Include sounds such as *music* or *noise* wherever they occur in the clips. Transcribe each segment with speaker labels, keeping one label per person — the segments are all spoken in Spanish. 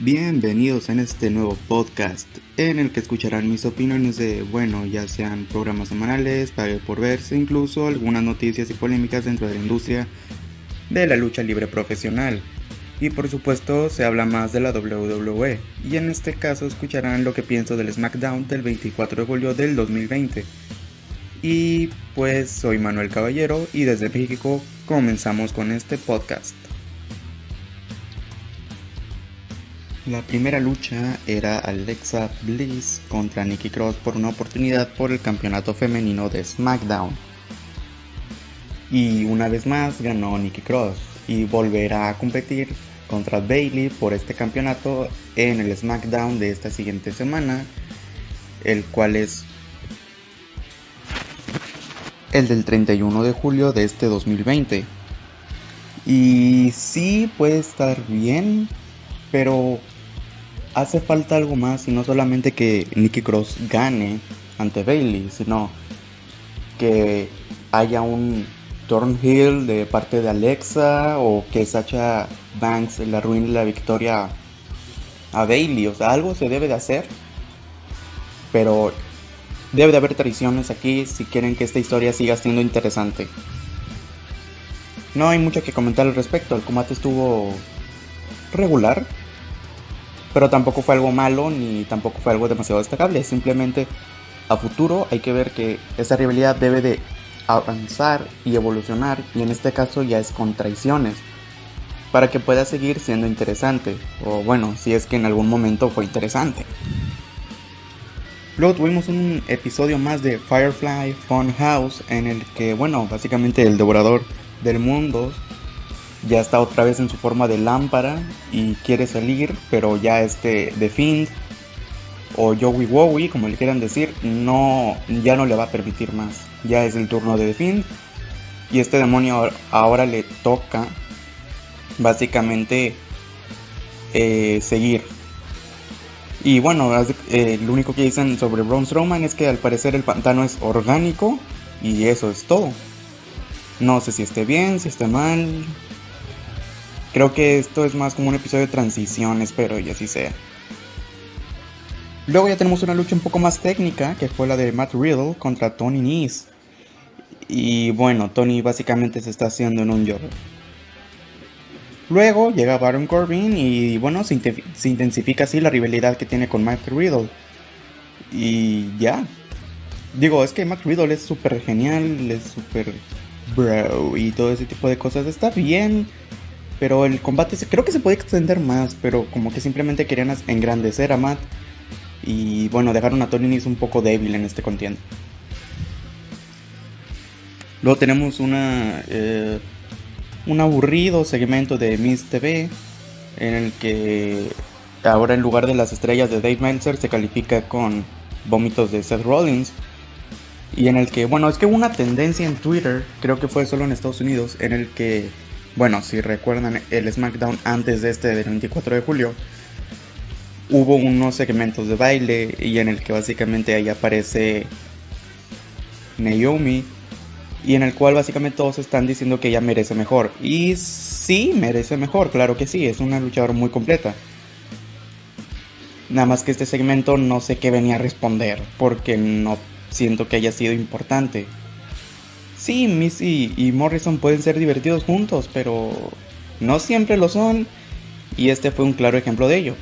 Speaker 1: Bienvenidos en este nuevo podcast en el que escucharán mis opiniones de, bueno, ya sean programas semanales, pague por verse, incluso algunas noticias y polémicas dentro de la industria de la lucha libre profesional. Y por supuesto se habla más de la WWE, y en este caso escucharán lo que pienso del SmackDown del 24 de julio del 2020. Y pues soy Manuel Caballero y desde México comenzamos con este podcast. La primera lucha era Alexa Bliss contra Nikki Cross por una oportunidad por el campeonato femenino de SmackDown. Y una vez más ganó Nikki Cross y volverá a competir contra Bailey por este campeonato en el SmackDown de esta siguiente semana, el cual es el del 31 de julio de este 2020. Y sí puede estar bien, pero hace falta algo más y no solamente que Nikki Cross gane ante Bailey, sino que haya un Hill de parte de Alexa o que Sacha Banks le arruine la victoria a Bailey. O sea, algo se debe de hacer. Pero debe de haber traiciones aquí si quieren que esta historia siga siendo interesante. No hay mucho que comentar al respecto. El combate estuvo regular. Pero tampoco fue algo malo ni tampoco fue algo demasiado destacable. Simplemente a futuro hay que ver que esa rivalidad debe de avanzar y evolucionar y en este caso ya es con traiciones para que pueda seguir siendo interesante o bueno si es que en algún momento fue interesante luego tuvimos un episodio más de Firefly Fun House en el que bueno básicamente el devorador del mundo ya está otra vez en su forma de lámpara y quiere salir pero ya este The Fiend o Joey Wowie, como le quieran decir, no, ya no le va a permitir más. Ya es el turno de The Y este demonio ahora le toca básicamente eh, seguir. Y bueno, eh, lo único que dicen sobre Braun Strowman es que al parecer el pantano es orgánico y eso es todo. No sé si esté bien, si esté mal. Creo que esto es más como un episodio de transición, espero y así sea. Luego ya tenemos una lucha un poco más técnica, que fue la de Matt Riddle contra Tony Nese. Y bueno, Tony básicamente se está haciendo en un job. Luego llega Baron Corbin y bueno, se, intensifica así la rivalidad que tiene con Matt Riddle. Y ya. Digo, es que Matt Riddle es súper genial, es súper bro y todo ese tipo de cosas. Está bien, pero el combate creo que se puede extender más, pero como que simplemente querían engrandecer a Matt y bueno, dejaron a Tony un poco débil en este contienda. Luego tenemos una, eh, un aburrido segmento de Miss TV en el que ahora en lugar de las estrellas de Dave Meltzer se califica con vómitos de Seth Rollins. Y en el que, bueno, es que hubo una tendencia en Twitter, creo que fue solo en Estados Unidos, en el que, bueno, si recuerdan el SmackDown antes de este del 24 de julio, hubo unos segmentos de baile y en el que básicamente ahí aparece Naomi y en el cual básicamente todos están diciendo que ella merece mejor. Y sí, merece mejor, claro que sí, es una luchadora muy completa. Nada más que este segmento no sé qué venía a responder, porque no siento que haya sido importante. Sí, Missy y Morrison pueden ser divertidos juntos, pero no siempre lo son. Y este fue un claro ejemplo de ello.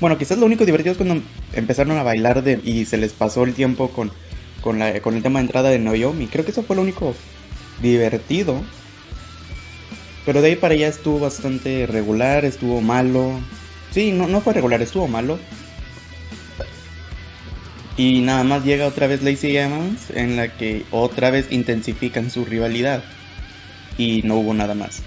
Speaker 1: Bueno, quizás lo único divertido es cuando empezaron a bailar de, y se les pasó el tiempo con, con, la, con el tema de entrada de Noyomi. Creo que eso fue lo único divertido. Pero de ahí para allá estuvo bastante regular, estuvo malo. Sí, no, no fue regular, estuvo malo. Y nada más llega otra vez Lacey Evans en la que otra vez intensifican su rivalidad. Y no hubo nada más.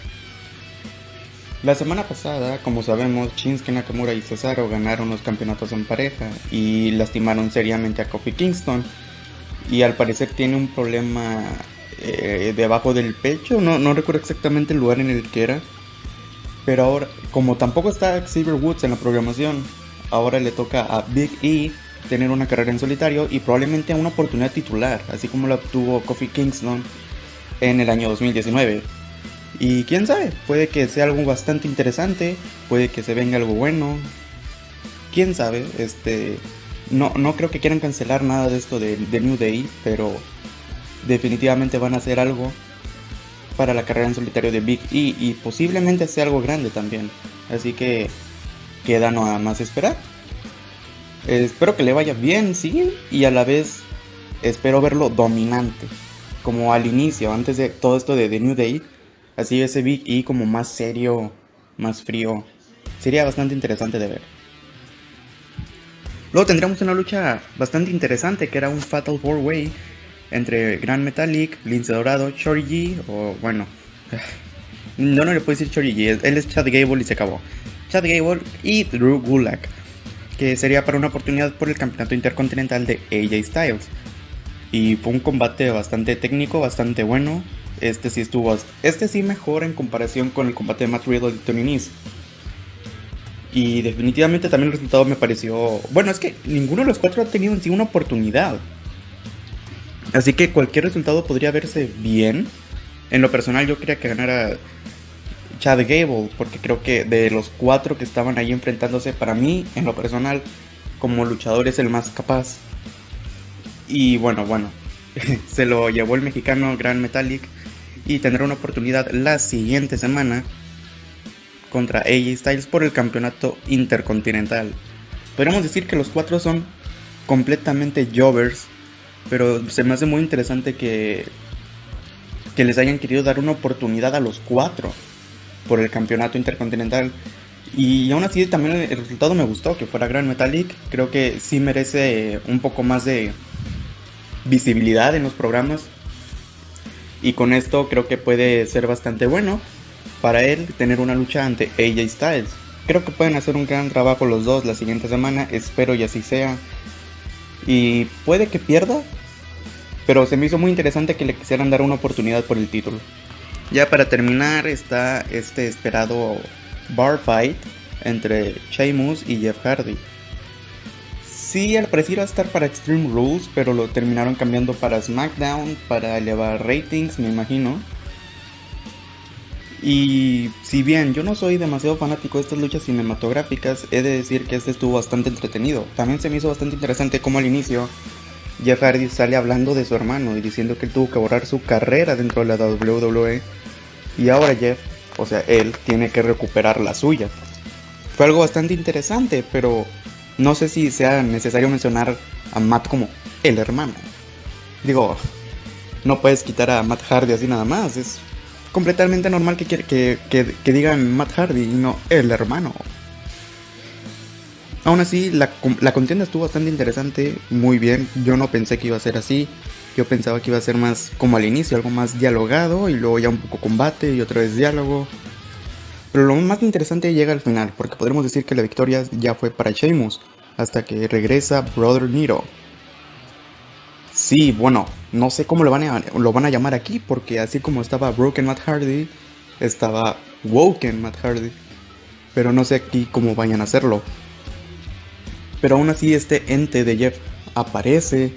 Speaker 1: La semana pasada, como sabemos, Shinsuke Nakamura y Cesaro ganaron los campeonatos en pareja y lastimaron seriamente a Kofi Kingston. Y al parecer tiene un problema eh, debajo del pecho, no, no recuerdo exactamente el lugar en el que era. Pero ahora, como tampoco está Xavier Woods en la programación, ahora le toca a Big E tener una carrera en solitario y probablemente una oportunidad titular, así como la obtuvo Kofi Kingston en el año 2019. Y quién sabe, puede que sea algo bastante interesante, puede que se venga algo bueno. quién sabe, este, no, no creo que quieran cancelar nada de esto de, de New Day, pero definitivamente van a hacer algo para la carrera en solitario de Big E y posiblemente sea algo grande también. Así que queda nada más esperar. Espero que le vaya bien, sí, y a la vez espero verlo dominante, como al inicio, antes de todo esto de The New Day. Así ese Big E como más serio, más frío. Sería bastante interesante de ver. Luego tendríamos una lucha bastante interesante que era un Fatal Four Way entre Grand Metalik, Lince Dorado, Shorty G, o bueno, *sighs* no, no le puedo decir Shorty G, él es Chad Gable y se acabó. Chad Gable y Drew Gulak, que sería para una oportunidad por el campeonato intercontinental de AJ Styles. Y fue un combate bastante técnico, bastante bueno. Este sí estuvo, este sí mejor en comparación con el combate de Matt Riddle y Tony Nese. Y definitivamente también el resultado me pareció, bueno, es que ninguno de los cuatro ha tenido en sí una oportunidad. Así que cualquier resultado podría verse bien. En lo personal yo quería que ganara Chad Gable, porque creo que de los cuatro que estaban ahí enfrentándose, para mí, en lo personal, como luchador es el más capaz. Y bueno, bueno, *laughs* se lo llevó el mexicano Grand Metallic y tendrá una oportunidad la siguiente semana contra AJ Styles por el campeonato intercontinental. Podríamos decir que los cuatro son completamente jovers pero se me hace muy interesante que, que les hayan querido dar una oportunidad a los cuatro por el campeonato intercontinental. Y aún así también el resultado me gustó, que fuera Grand Metallic. Creo que sí merece un poco más de visibilidad en los programas. Y con esto creo que puede ser bastante bueno para él tener una lucha ante AJ Styles. Creo que pueden hacer un gran trabajo los dos la siguiente semana, espero y así sea. Y puede que pierda, pero se me hizo muy interesante que le quisieran dar una oportunidad por el título. Ya para terminar está este esperado bar fight entre Sheamus y Jeff Hardy. Sí, al parecer iba a estar para Extreme Rules, pero lo terminaron cambiando para SmackDown para elevar ratings, me imagino. Y si bien yo no soy demasiado fanático de estas luchas cinematográficas, he de decir que este estuvo bastante entretenido. También se me hizo bastante interesante como al inicio Jeff Hardy sale hablando de su hermano y diciendo que él tuvo que borrar su carrera dentro de la WWE. Y ahora Jeff, o sea, él tiene que recuperar la suya. Fue algo bastante interesante, pero no sé si sea necesario mencionar a Matt como el hermano. Digo, no puedes quitar a Matt Hardy así nada más. Es completamente normal que, que, que, que digan Matt Hardy y no el hermano. Aún así, la, la, contienda estuvo bastante interesante, muy bien. Yo no pensé que iba a ser así. Yo pensaba que iba a ser más como al inicio, algo más dialogado y luego ya un poco combate y otra vez diálogo. Pero lo más interesante llega al final, porque podremos decir que la victoria ya fue para Sheamus, hasta que regresa Brother Nero. Sí, bueno, no sé cómo lo van, a, lo van a llamar aquí, porque así como estaba Broken Matt Hardy, estaba Woken Matt Hardy. Pero no sé aquí cómo vayan a hacerlo. Pero aún así este ente de Jeff aparece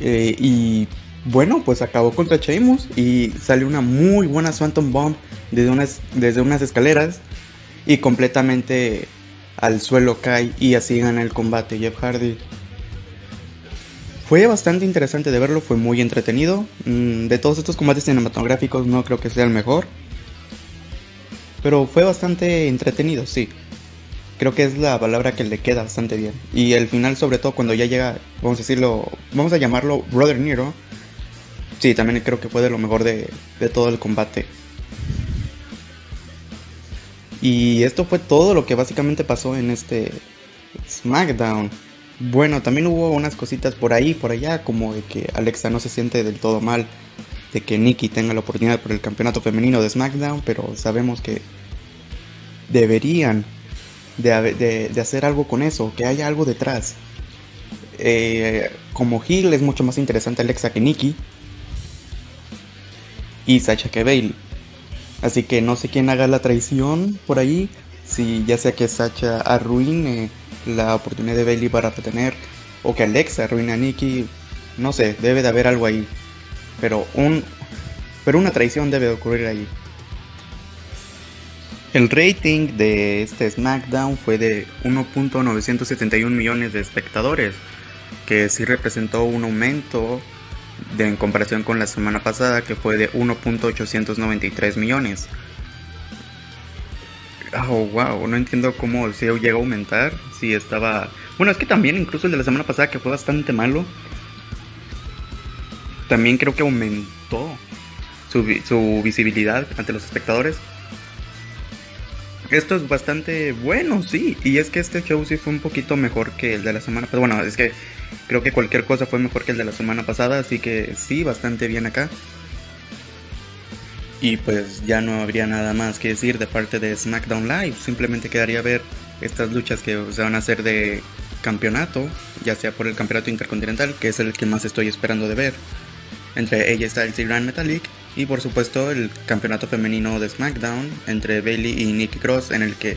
Speaker 1: eh, y bueno, pues acabó contra Sheamus y sale una muy buena Swanton Bomb desde unas, desde unas escaleras y completamente al suelo cae y así gana el combate Jeff Hardy. Fue bastante interesante de verlo, fue muy entretenido. Mm, de todos estos combates cinematográficos no creo que sea el mejor. Pero fue bastante entretenido, sí creo que es la palabra que le queda bastante bien. Y el final, sobre todo cuando ya llega, vamos a decirlo, vamos a llamarlo Brother Nero. Sí, también creo que fue de lo mejor de, de todo el combate. Y esto fue todo lo que básicamente pasó en este SmackDown. Bueno, también hubo unas cositas por ahí, por allá, como de que Alexa no se siente del todo mal, de que Nikki tenga la oportunidad por el campeonato femenino de SmackDown, pero sabemos que deberían de, hacer algo con eso, que haya algo detrás. Eh, como Hill es mucho más interesante Alexa que Nikki. Y Sacha que Bailey. Así que no sé quién haga la traición por ahí. Si ya sea que Sacha arruine la oportunidad de Bailey para retener. O que Alexa arruine a Nikki. No sé, debe de haber algo ahí. Pero un. Pero una traición debe de ocurrir ahí. El rating de este SmackDown fue de 1.971 millones de espectadores, que sí representó un aumento de, en comparación con la semana pasada, que fue de 1.893 millones. Oh, wow, no entiendo cómo se llegó a aumentar. Si estaba. Bueno, es que también, incluso el de la semana pasada, que fue bastante malo, también creo que aumentó su visibilidad ante los espectadores. Esto es bastante bueno, sí. Y es que este show sí fue un poquito mejor que el de la semana pasada. Bueno, es que creo que cualquier cosa fue mejor que el de la semana pasada. Así que sí, bastante bien acá. Y pues ya no habría nada más que decir de parte de SmackDown Live. Simplemente quedaría ver estas luchas que se van a hacer de campeonato, ya sea por el campeonato intercontinental, que es el que más estoy esperando de ver, entre ella Styles y Grand Metallic, y por supuesto el campeonato femenino de SmackDown entre Bailey y Nikki Cross, en el que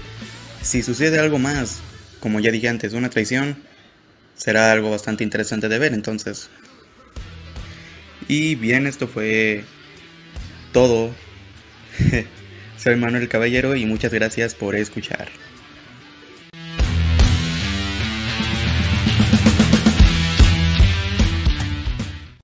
Speaker 1: si sucede algo más, como ya dije antes, una traición, será algo bastante interesante de ver entonces. Y bien, esto fue todo. *laughs* Soy Manuel Caballero y muchas gracias por escuchar.